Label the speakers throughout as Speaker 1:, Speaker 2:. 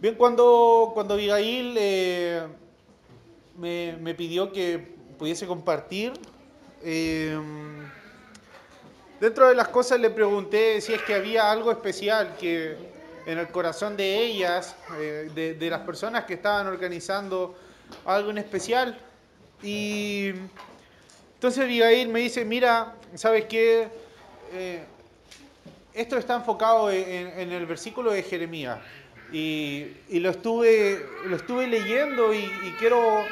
Speaker 1: Bien, cuando, cuando Abigail eh, me, pidió que pudiese compartir, eh, dentro de las cosas le pregunté si es que había algo especial que en el corazón de ellas, eh, de, de las personas que estaban organizando algo en especial. Y entonces Abigail me dice, mira, ¿sabes qué? Eh, esto está enfocado en, en el versículo de Jeremías. Y, lo, estuve, lo estuve leyendo y, y quiero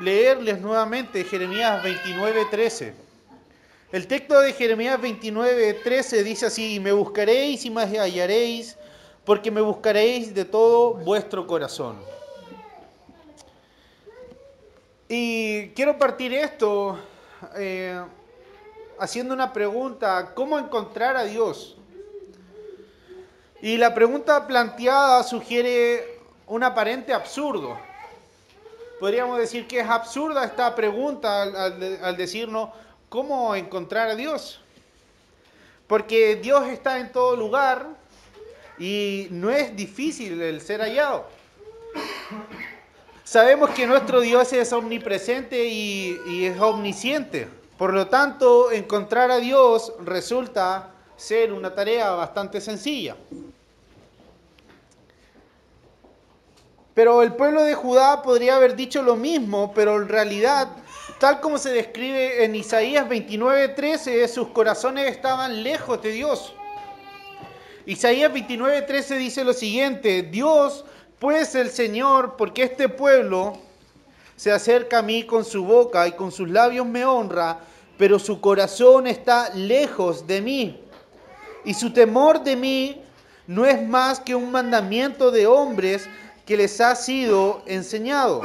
Speaker 1: leerles nuevamente Jeremías 29, 13. El texto de Jeremías 29, 13 dice así, me buscaréis y me hallaréis, porque me buscaréis de todo vuestro corazón. Y quiero partir esto eh, haciendo una pregunta, ¿cómo encontrar a Dios? Y la pregunta planteada sugiere un aparente absurdo. Podríamos decir que es absurda esta pregunta al, decirnos cómo encontrar a Dios. Porque Dios está en todo lugar y no es difícil el ser hallado. Sabemos que nuestro Dios es omnipresente y, es omnisciente. Por lo tanto, encontrar a Dios resulta ser una tarea bastante sencilla. Pero el pueblo de Judá podría haber dicho lo mismo, pero en realidad, tal como se describe en Isaías 29:13, sus corazones estaban lejos de Dios. Isaías 29:13 dice lo siguiente, Dios pues el Señor, porque este pueblo se acerca a mí con su boca y con sus labios me honra, pero su corazón está lejos de mí. Y su temor de mí no es más que un mandamiento de hombres que les ha sido enseñado.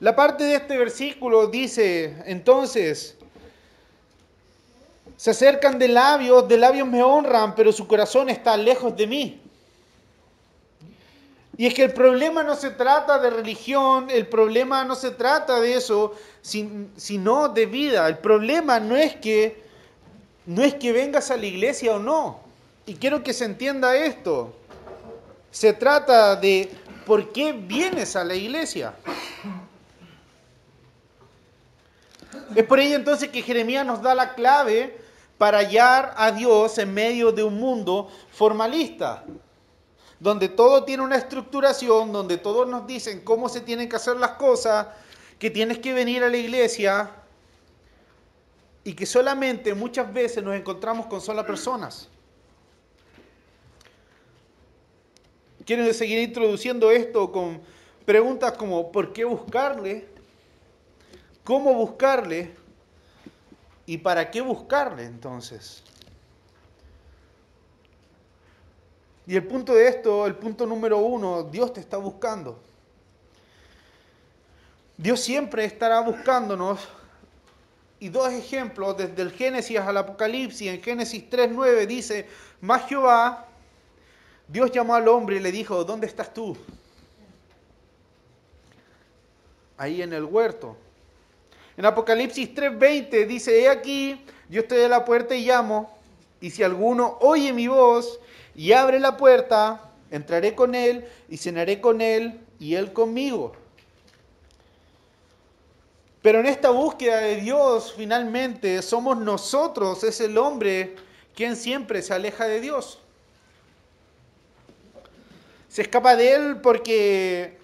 Speaker 1: La parte de este versículo dice entonces, se acercan de labios, de labios me honran, pero su corazón está lejos de mí. Y es que el problema no se trata de religión, el problema no se trata de eso, sino de vida. El problema no es que no es que vengas a la iglesia o no. Y quiero que se entienda esto. Se trata de por qué vienes a la iglesia. Es por ello entonces que Jeremías nos da la clave para hallar a Dios en medio de un mundo formalista, donde todo tiene una estructuración, donde todos nos dicen cómo se tienen que hacer las cosas, que tienes que venir a la iglesia y que solamente muchas veces nos encontramos con solas personas. Quiero seguir introduciendo esto con preguntas como ¿por qué buscarle? ¿Cómo buscarle? ¿Y para qué buscarle entonces? Y el punto de esto, el punto número uno, Dios te está buscando. Dios siempre estará buscándonos. Y dos ejemplos, desde el Génesis al Apocalipsis, en Génesis 3.9 dice, más Jehová, Dios llamó al hombre y le dijo, ¿dónde estás tú? Ahí en el huerto. En Apocalipsis 3:20 dice, he aquí, yo estoy a la puerta y llamo, y si alguno oye mi voz y abre la puerta, entraré con él y cenaré con él y él conmigo. Pero en esta búsqueda de Dios, finalmente, somos nosotros, es el hombre quien siempre se aleja de Dios. Se escapa de él porque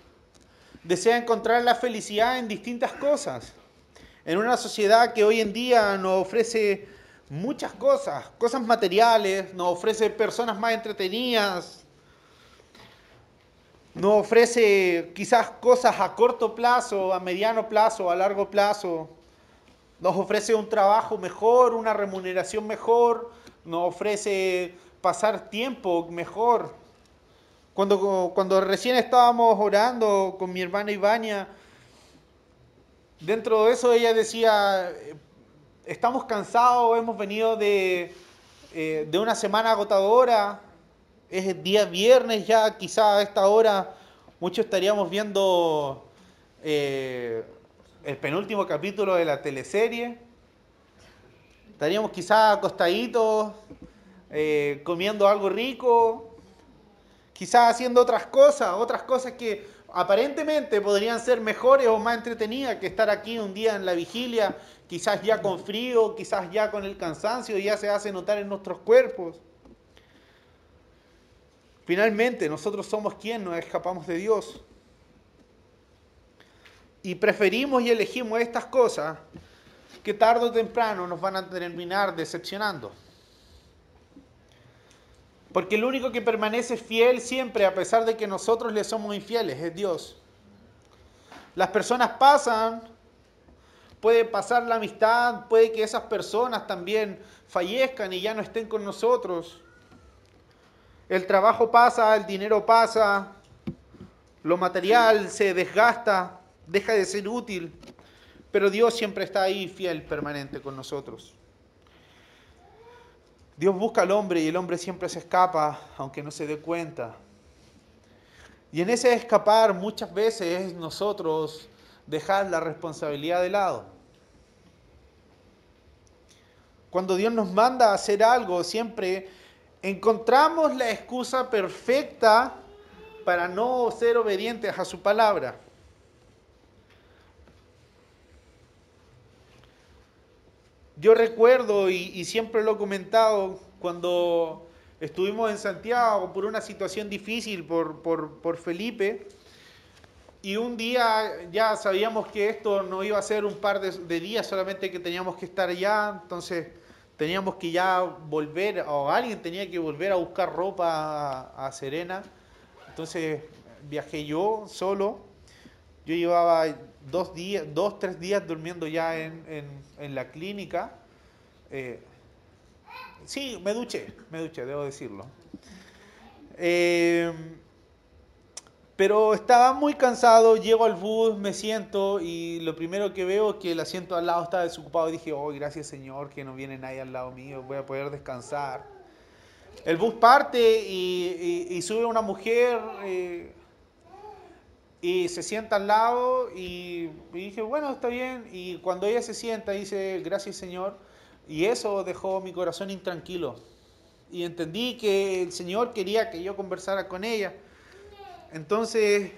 Speaker 1: desea encontrar la felicidad en distintas cosas en una sociedad que hoy en día nos ofrece muchas cosas, cosas materiales, nos ofrece personas más entretenidas, nos ofrece quizás cosas a corto plazo, a mediano plazo, a largo plazo, nos ofrece un trabajo mejor, una remuneración mejor, nos ofrece pasar tiempo mejor. Cuando, cuando recién estábamos orando con mi hermana Ivania, dentro de eso ella decía, estamos cansados, hemos venido de, eh, de una semana agotadora, es día viernes ya, quizá a esta hora muchos estaríamos viendo eh, el penúltimo capítulo de la teleserie, estaríamos quizá acostaditos eh, comiendo algo rico, quizás haciendo otras cosas, otras cosas que aparentemente podrían ser mejores o más entretenidas que estar aquí un día en la vigilia, quizás ya con frío, quizás ya con el cansancio, ya se hace notar en nuestros cuerpos. Finalmente, nosotros somos quienes nos escapamos de Dios. Y preferimos y elegimos estas cosas que tarde o temprano nos van a terminar decepcionando. Porque el único que permanece fiel siempre, a pesar de que nosotros le somos infieles, es Dios. Las personas pasan, puede pasar la amistad, puede que esas personas también fallezcan y ya no estén con nosotros. El trabajo pasa, el dinero pasa, lo material se desgasta, deja de ser útil, pero Dios siempre está ahí fiel, permanente con nosotros. Dios busca al hombre y el hombre siempre se escapa, aunque no se dé cuenta. Y en ese escapar muchas veces es nosotros dejar la responsabilidad de lado. Cuando Dios nos manda a hacer algo, siempre encontramos la excusa perfecta para no ser obedientes a su palabra. Yo recuerdo, y, siempre lo he comentado, cuando estuvimos en Santiago por una situación difícil por, por, Felipe, y un día ya sabíamos que esto no iba a ser un par de, días, solamente que teníamos que estar allá, entonces teníamos que ya volver, o alguien tenía que volver a buscar ropa a, Serena, entonces viajé yo solo, yo llevaba dos días, dos, tres días durmiendo ya en, en, la clínica. Eh, sí, me duché, me duché, debo decirlo. Eh, pero estaba muy cansado, llego al bus, me siento y lo primero que veo es que el asiento al lado está desocupado. Y dije, oh, gracias Señor que no viene nadie al lado mío, voy a poder descansar. El bus parte y, sube una mujer. Eh, y se sienta al lado y, dije, bueno, está bien. Y cuando ella se sienta, dice, gracias Señor. Y eso dejó mi corazón intranquilo. Y entendí que el Señor quería que yo conversara con ella. Entonces,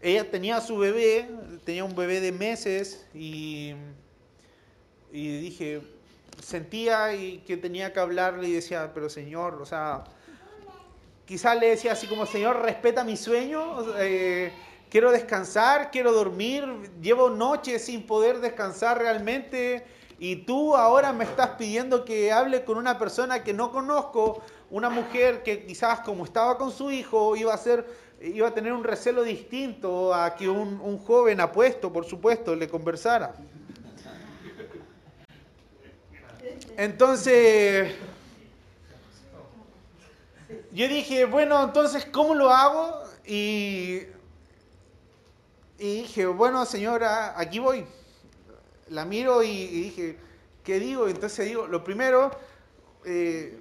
Speaker 1: ella tenía su bebé, tenía un bebé de meses y, y dije, sentía y que tenía que hablarle y decía, pero Señor, o sea, quizás le decía así como, Señor, respeta mi sueño, eh, quiero descansar, quiero dormir, llevo noches sin poder descansar realmente y tú ahora me estás pidiendo que hable con una persona que no conozco, una mujer que quizás como estaba con su hijo iba a ser iba a tener un recelo distinto a que un, un joven apuesto, por supuesto, le conversara. Entonces, yo dije, bueno, entonces, ¿cómo lo hago? Y, y dije, bueno, señora, aquí voy. La miro y, dije, ¿qué digo? Entonces digo, lo primero, eh,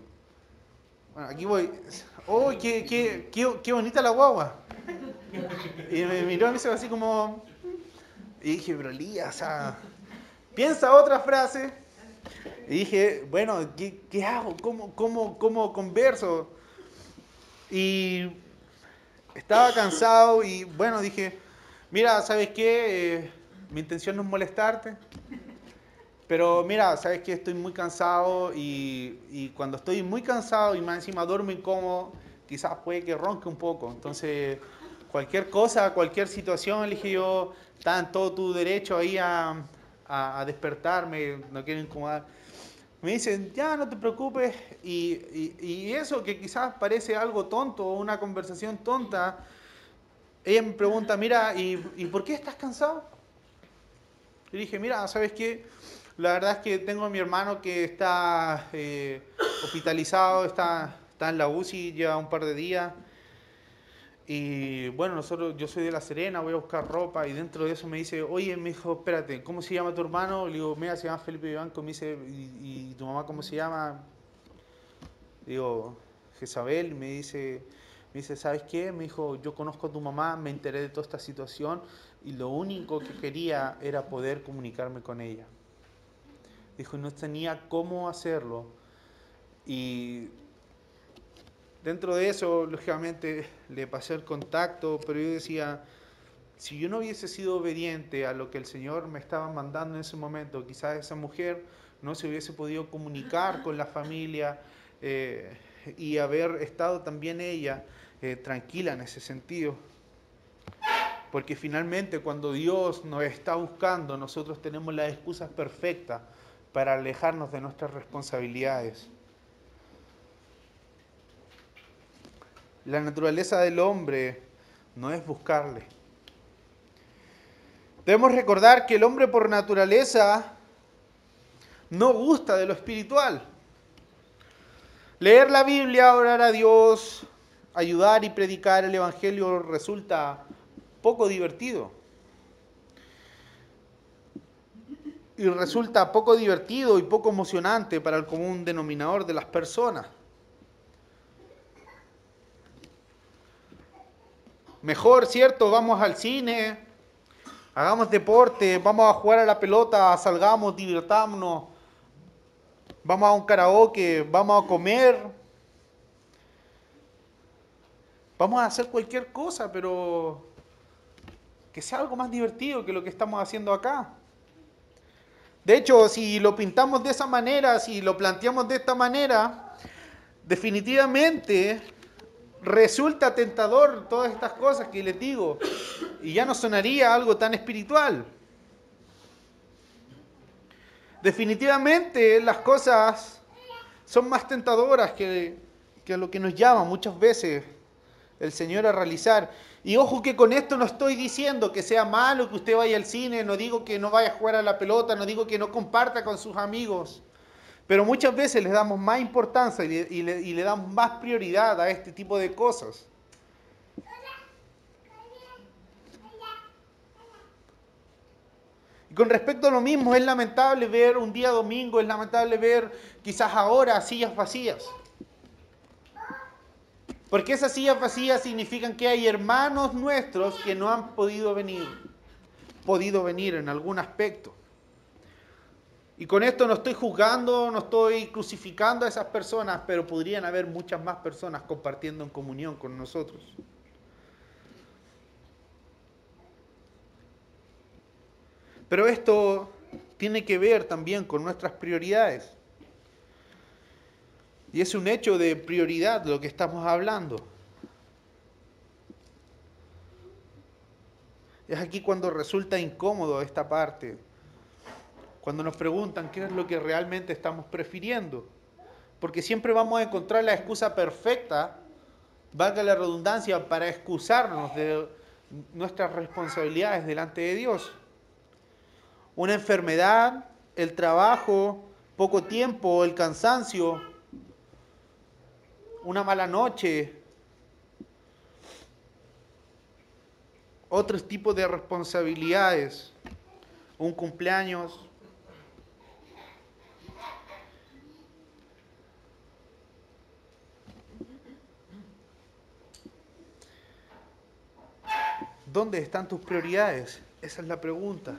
Speaker 1: bueno, aquí voy. ¡Oh, qué, qué, qué, bonita la guagua! Y me miró me hizo así como... Y dije, pero Lía, o sea, piensa otra frase. Y dije, bueno, ¿qué, qué hago? ¿Cómo, cómo, ¿Cómo converso? Y estaba cansado y bueno, dije, mira, ¿sabes qué? Eh, mi intención no es molestarte, pero mira, ¿sabes qué? Estoy muy cansado y, y, cuando estoy muy cansado y más encima duermo incómodo, quizás puede que ronque un poco. Entonces, cualquier cosa, cualquier situación, le dije yo, está en todo tu derecho ahí a, a, a despertarme, no quiero incomodar me dicen, ya no te preocupes, y, eso que quizás parece algo tonto, una conversación tonta, ella me pregunta, mira, ¿y, por qué estás cansado? Le dije, mira, ¿sabes qué? La verdad es que tengo a mi hermano que está eh, hospitalizado, está, está en la UCI, lleva un par de días, y bueno, nosotros, yo soy de La Serena, voy a buscar ropa y dentro de eso me dice, oye, me dijo, espérate, ¿cómo se llama tu hermano? Le digo, mira, se llama Felipe Vivanco. Me dice, ¿y, tu mamá cómo se llama? Digo, Jezabel. Me dice, me dice, ¿sabes qué? Me dijo, yo conozco a tu mamá, me enteré de toda esta situación y lo único que quería era poder comunicarme con ella. Dijo, no tenía cómo hacerlo. Y dentro de eso, lógicamente, le pasé el contacto, pero yo decía, si yo no hubiese sido obediente a lo que el Señor me estaba mandando en ese momento, quizás esa mujer no se hubiese podido comunicar con la familia eh, y haber estado también ella eh, tranquila en ese sentido. Porque finalmente cuando Dios nos está buscando, nosotros tenemos las excusas perfectas para alejarnos de nuestras responsabilidades. La naturaleza del hombre no es buscarle. Debemos recordar que el hombre por naturaleza no gusta de lo espiritual. Leer la Biblia, orar a Dios, ayudar y predicar el Evangelio resulta poco divertido. Y resulta poco divertido y poco emocionante para el común denominador de las personas. Mejor, ¿cierto? Vamos al cine, hagamos deporte, vamos a jugar a la pelota, salgamos, divirtámonos, vamos a un karaoke, vamos a comer, vamos a hacer cualquier cosa, pero que sea algo más divertido que lo que estamos haciendo acá. De hecho, si lo pintamos de esa manera, si lo planteamos de esta manera, definitivamente resulta tentador todas estas cosas que les digo y ya no sonaría algo tan espiritual. Definitivamente las cosas son más tentadoras que, que lo que nos llama muchas veces el Señor a realizar. Y ojo que con esto no estoy diciendo que sea malo que usted vaya al cine, no digo que no vaya a jugar a la pelota, no digo que no comparta con sus amigos. Pero muchas veces les damos más importancia y le, damos más prioridad a este tipo de cosas. Y con respecto a lo mismo, es lamentable ver un día domingo, es lamentable ver quizás ahora sillas vacías. Porque esas sillas vacías significan que hay hermanos nuestros que no han podido venir, podido venir en algún aspecto. Y con esto no estoy juzgando, no estoy crucificando a esas personas, pero podrían haber muchas más personas compartiendo en comunión con nosotros. Pero esto tiene que ver también con nuestras prioridades. Y es un hecho de prioridad lo que estamos hablando. Es aquí cuando resulta incómodo esta parte cuando nos preguntan qué es lo que realmente estamos prefiriendo. Porque siempre vamos a encontrar la excusa perfecta, valga la redundancia, para excusarnos de nuestras responsabilidades delante de Dios. Una enfermedad, el trabajo, poco tiempo, el cansancio, una mala noche, otros tipos de responsabilidades, un cumpleaños, ¿Dónde están tus prioridades? Esa es la pregunta.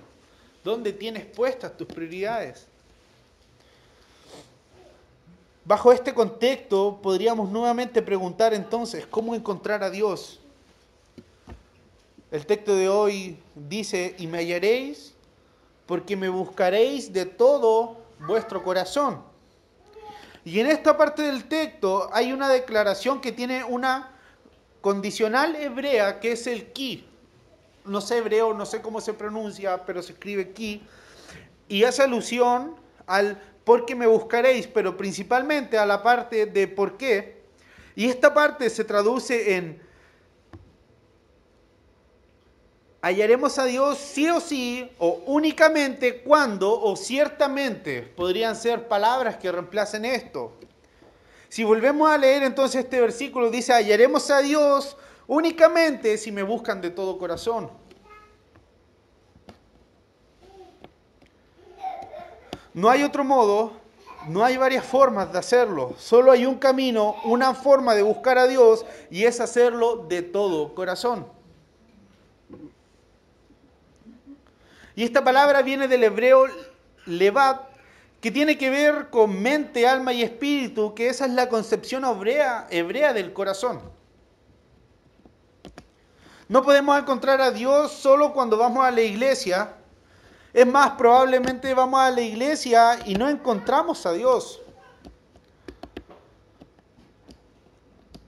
Speaker 1: ¿Dónde tienes puestas tus prioridades? Bajo este contexto podríamos nuevamente preguntar entonces, ¿cómo encontrar a Dios? El texto de hoy dice, y me hallaréis porque me buscaréis de todo vuestro corazón. Y en esta parte del texto hay una declaración que tiene una condicional hebrea que es el ki no sé hebreo, no sé cómo se pronuncia, pero se escribe aquí, y hace alusión al por qué me buscaréis, pero principalmente a la parte de por qué. Y esta parte se traduce en hallaremos a Dios sí o sí, o únicamente cuando, o ciertamente, podrían ser palabras que reemplacen esto. Si volvemos a leer entonces este versículo, dice, hallaremos a Dios únicamente si me buscan de todo corazón. No hay otro modo, no hay varias formas de hacerlo, solo hay un camino, una forma de buscar a Dios y es hacerlo de todo corazón. Y esta palabra viene del hebreo levat, que tiene que ver con mente, alma y espíritu, que esa es la concepción hebrea, hebrea del corazón. No podemos encontrar a Dios solo cuando vamos a la iglesia. Es más, probablemente vamos a la iglesia y no encontramos a Dios.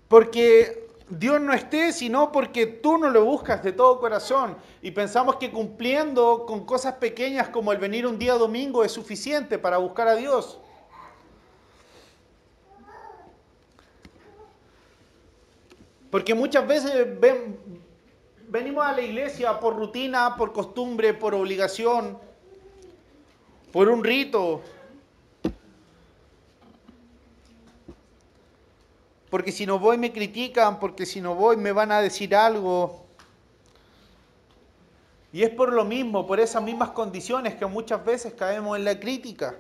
Speaker 1: Porque Dios no esté, sino porque tú no lo buscas de todo corazón. Y pensamos que cumpliendo con cosas pequeñas como el venir un día domingo es suficiente para buscar a Dios. Porque muchas veces venimos a la iglesia por rutina, por costumbre, por obligación, por un rito. Porque si no voy me critican, porque si no voy me van a decir algo. Y es por lo mismo, por esas mismas condiciones que muchas veces caemos en la crítica.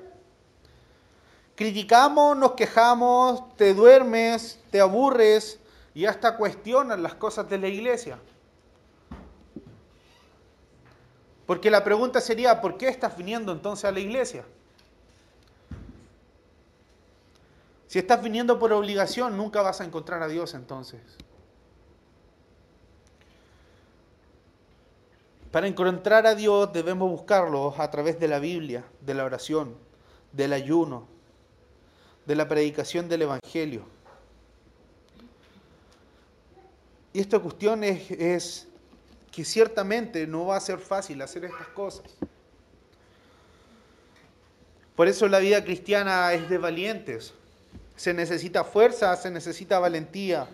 Speaker 1: Criticamos, nos quejamos, te duermes, te aburres y hasta cuestionan las cosas de la iglesia. Porque la pregunta sería, ¿por qué estás viniendo entonces a la iglesia? Si estás viniendo por obligación, nunca vas a encontrar a Dios entonces. Para encontrar a Dios debemos buscarlo a través de la Biblia, de la oración, del ayuno, de la predicación del Evangelio. Y esta cuestión es, es que ciertamente no va a ser fácil hacer estas cosas. Por eso la vida cristiana es de valientes. Se necesita fuerza, se necesita valentía.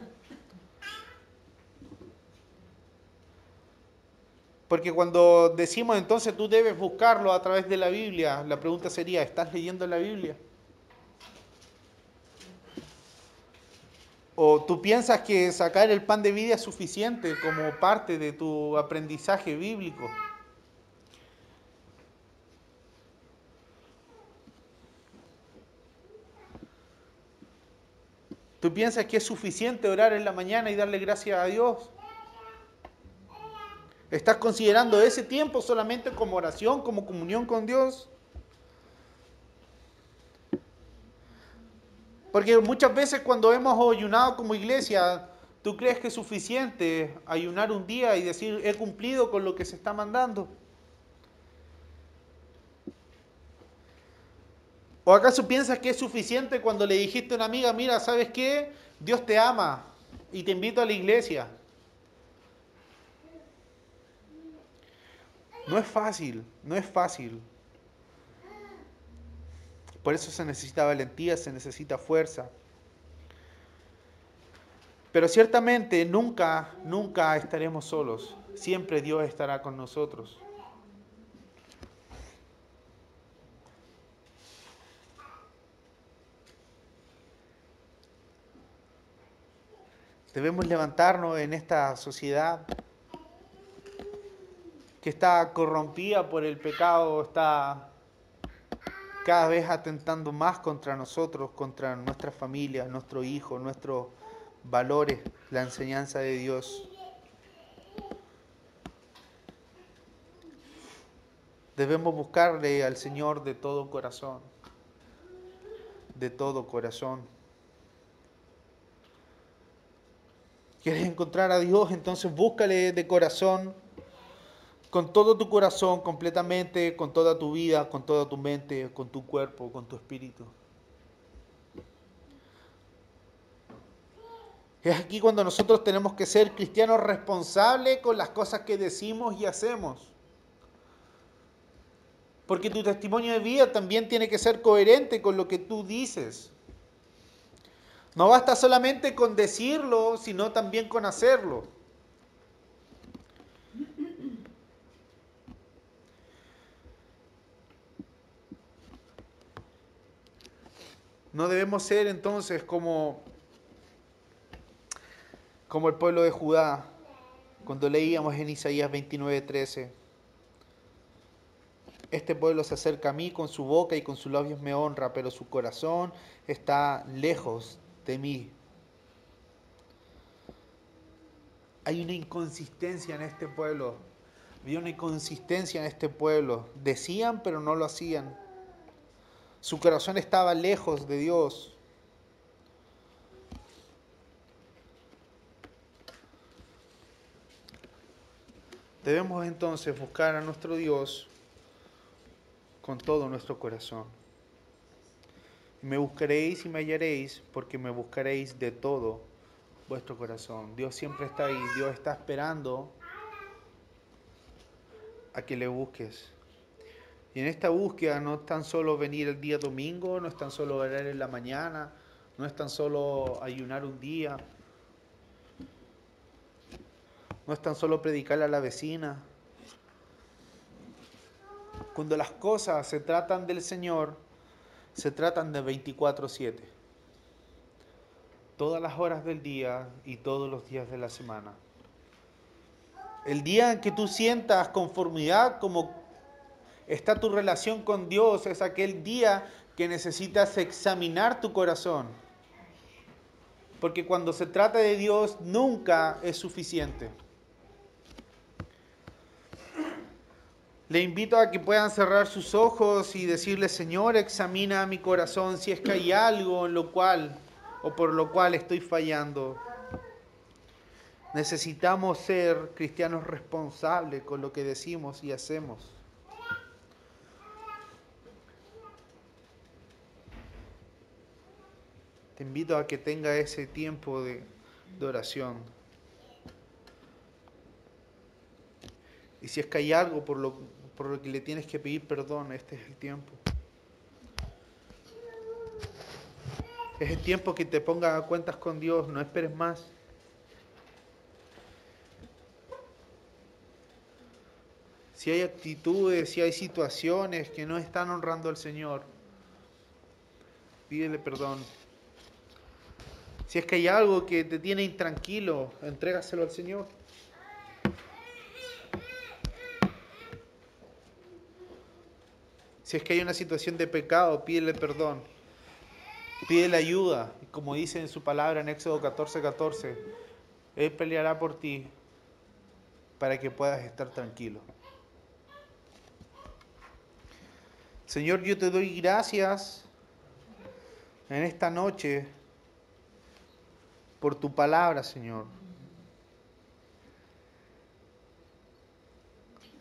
Speaker 1: Porque cuando decimos entonces tú debes buscarlo a través de la Biblia, la pregunta sería, ¿estás leyendo la Biblia? ¿O tú piensas que sacar el pan de vida es suficiente como parte de tu aprendizaje bíblico? ¿Tú piensas que es suficiente orar en la mañana y darle gracias a Dios? ¿Estás considerando ese tiempo solamente como oración, como comunión con Dios? Porque muchas veces cuando hemos ayunado como iglesia, ¿tú crees que es suficiente ayunar un día y decir, he cumplido con lo que se está mandando? ¿O acaso piensas que es suficiente cuando le dijiste a una amiga, mira, ¿sabes qué? Dios te ama y te invito a la iglesia? No es fácil, no es fácil. Por eso se necesita valentía, se necesita fuerza. Pero ciertamente nunca, nunca estaremos solos. Siempre Dios estará con nosotros. Debemos levantarnos en esta sociedad que está corrompida por el pecado, está cada vez atentando más contra nosotros, contra nuestra familia, nuestro hijo, nuestros valores, la enseñanza de Dios. Debemos buscarle al Señor de todo corazón, de todo corazón. ¿Quieres encontrar a Dios? Entonces búscale de corazón con todo tu corazón, completamente, con toda tu vida, con toda tu mente, con tu cuerpo, con tu espíritu. Es aquí cuando nosotros tenemos que ser cristianos responsables con las cosas que decimos y hacemos. Porque tu testimonio de vida también tiene que ser coherente con lo que tú dices. No basta solamente con decirlo, sino también con hacerlo. No debemos ser entonces como, como el pueblo de Judá, cuando leíamos en Isaías 29:13. Este pueblo se acerca a mí con su boca y con sus labios me honra, pero su corazón está lejos de mí. Hay una inconsistencia en este pueblo. Había una inconsistencia en este pueblo. Decían, pero no lo hacían. Su corazón estaba lejos de Dios. Debemos entonces buscar a nuestro Dios con todo nuestro corazón. Me buscaréis y me hallaréis porque me buscaréis de todo vuestro corazón. Dios siempre está ahí, Dios está esperando a que le busques. Y en esta búsqueda no es tan solo venir el día domingo, no es tan solo orar en la mañana, no es tan solo ayunar un día, no es tan solo predicarle a la vecina. Cuando las cosas se tratan del Señor, se tratan de 24/7. Todas las horas del día y todos los días de la semana. El día en que tú sientas conformidad como está tu relación con Dios, es aquel día que necesitas examinar tu corazón. Porque cuando se trata de Dios nunca es suficiente. Le invito a que puedan cerrar sus ojos y decirle, Señor, examina mi corazón si es que hay algo en lo cual o por lo cual estoy fallando. Necesitamos ser cristianos responsables con lo que decimos y hacemos. Invito a que tenga ese tiempo de, de oración. Y si es que hay algo por lo, por lo que le tienes que pedir perdón, este es el tiempo. Es el tiempo que te pongas a cuentas con Dios, no esperes más. Si hay actitudes, si hay situaciones que no están honrando al Señor, pídele perdón. Si es que hay algo que te tiene intranquilo, entrégaselo al Señor. Si es que hay una situación de pecado, pídele perdón. Pídele ayuda. Como dice en su palabra en Éxodo 14, 14, Él peleará por ti para que puedas estar tranquilo. Señor, yo te doy gracias en esta noche por tu palabra, Señor.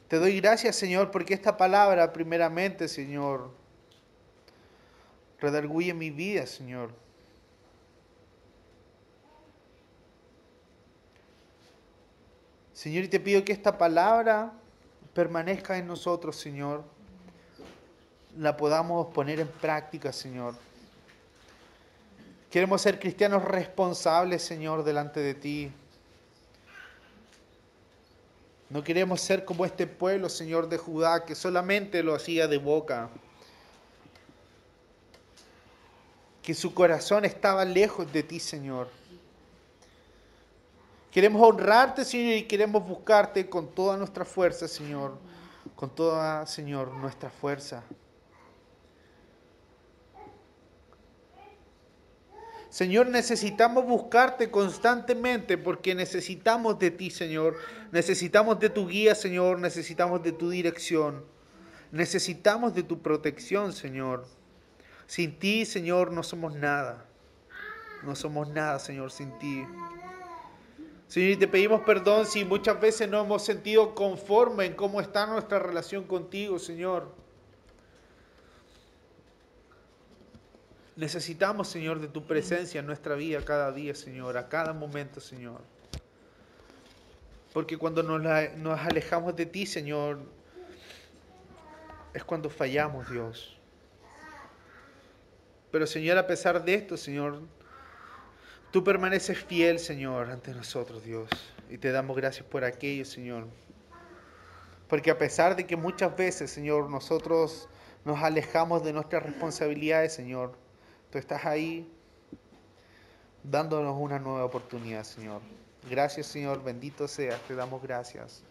Speaker 1: Te doy gracias, Señor, porque esta palabra, primeramente, Señor, redarguye mi vida, Señor. Señor, y te pido que esta palabra permanezca en nosotros, Señor. La podamos poner en práctica, Señor. Queremos ser cristianos responsables, Señor, delante de ti. No queremos ser como este pueblo, Señor de Judá, que solamente lo hacía de boca. Que su corazón estaba lejos de ti, Señor. Queremos honrarte, Señor, y queremos buscarte con toda nuestra fuerza, Señor. Con toda, Señor, nuestra fuerza. Señor, necesitamos buscarte constantemente porque necesitamos de ti, Señor. Necesitamos de tu guía, Señor. Necesitamos de tu dirección. Necesitamos de tu protección, Señor. Sin ti, Señor, no somos nada. No somos nada, Señor, sin ti. Señor, te pedimos perdón si muchas veces no hemos sentido conforme en cómo está nuestra relación contigo, Señor. Necesitamos, Señor, de tu presencia en nuestra vida cada día, Señor, a cada momento, Señor. Porque cuando nos, nos alejamos de ti, Señor, es cuando fallamos, Dios. Pero, Señor, a pesar de esto, Señor, tú permaneces fiel, Señor, ante nosotros, Dios. Y te damos gracias por aquello, Señor. Porque a pesar de que muchas veces, Señor, nosotros nos alejamos de nuestras responsabilidades, Señor, Tú estás ahí dándonos una nueva oportunidad, Señor. Gracias, Señor. Bendito seas. Te damos gracias.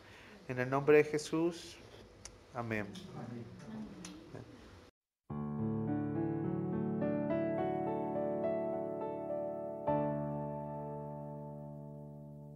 Speaker 1: En el nombre de Jesús. Amén. Amén.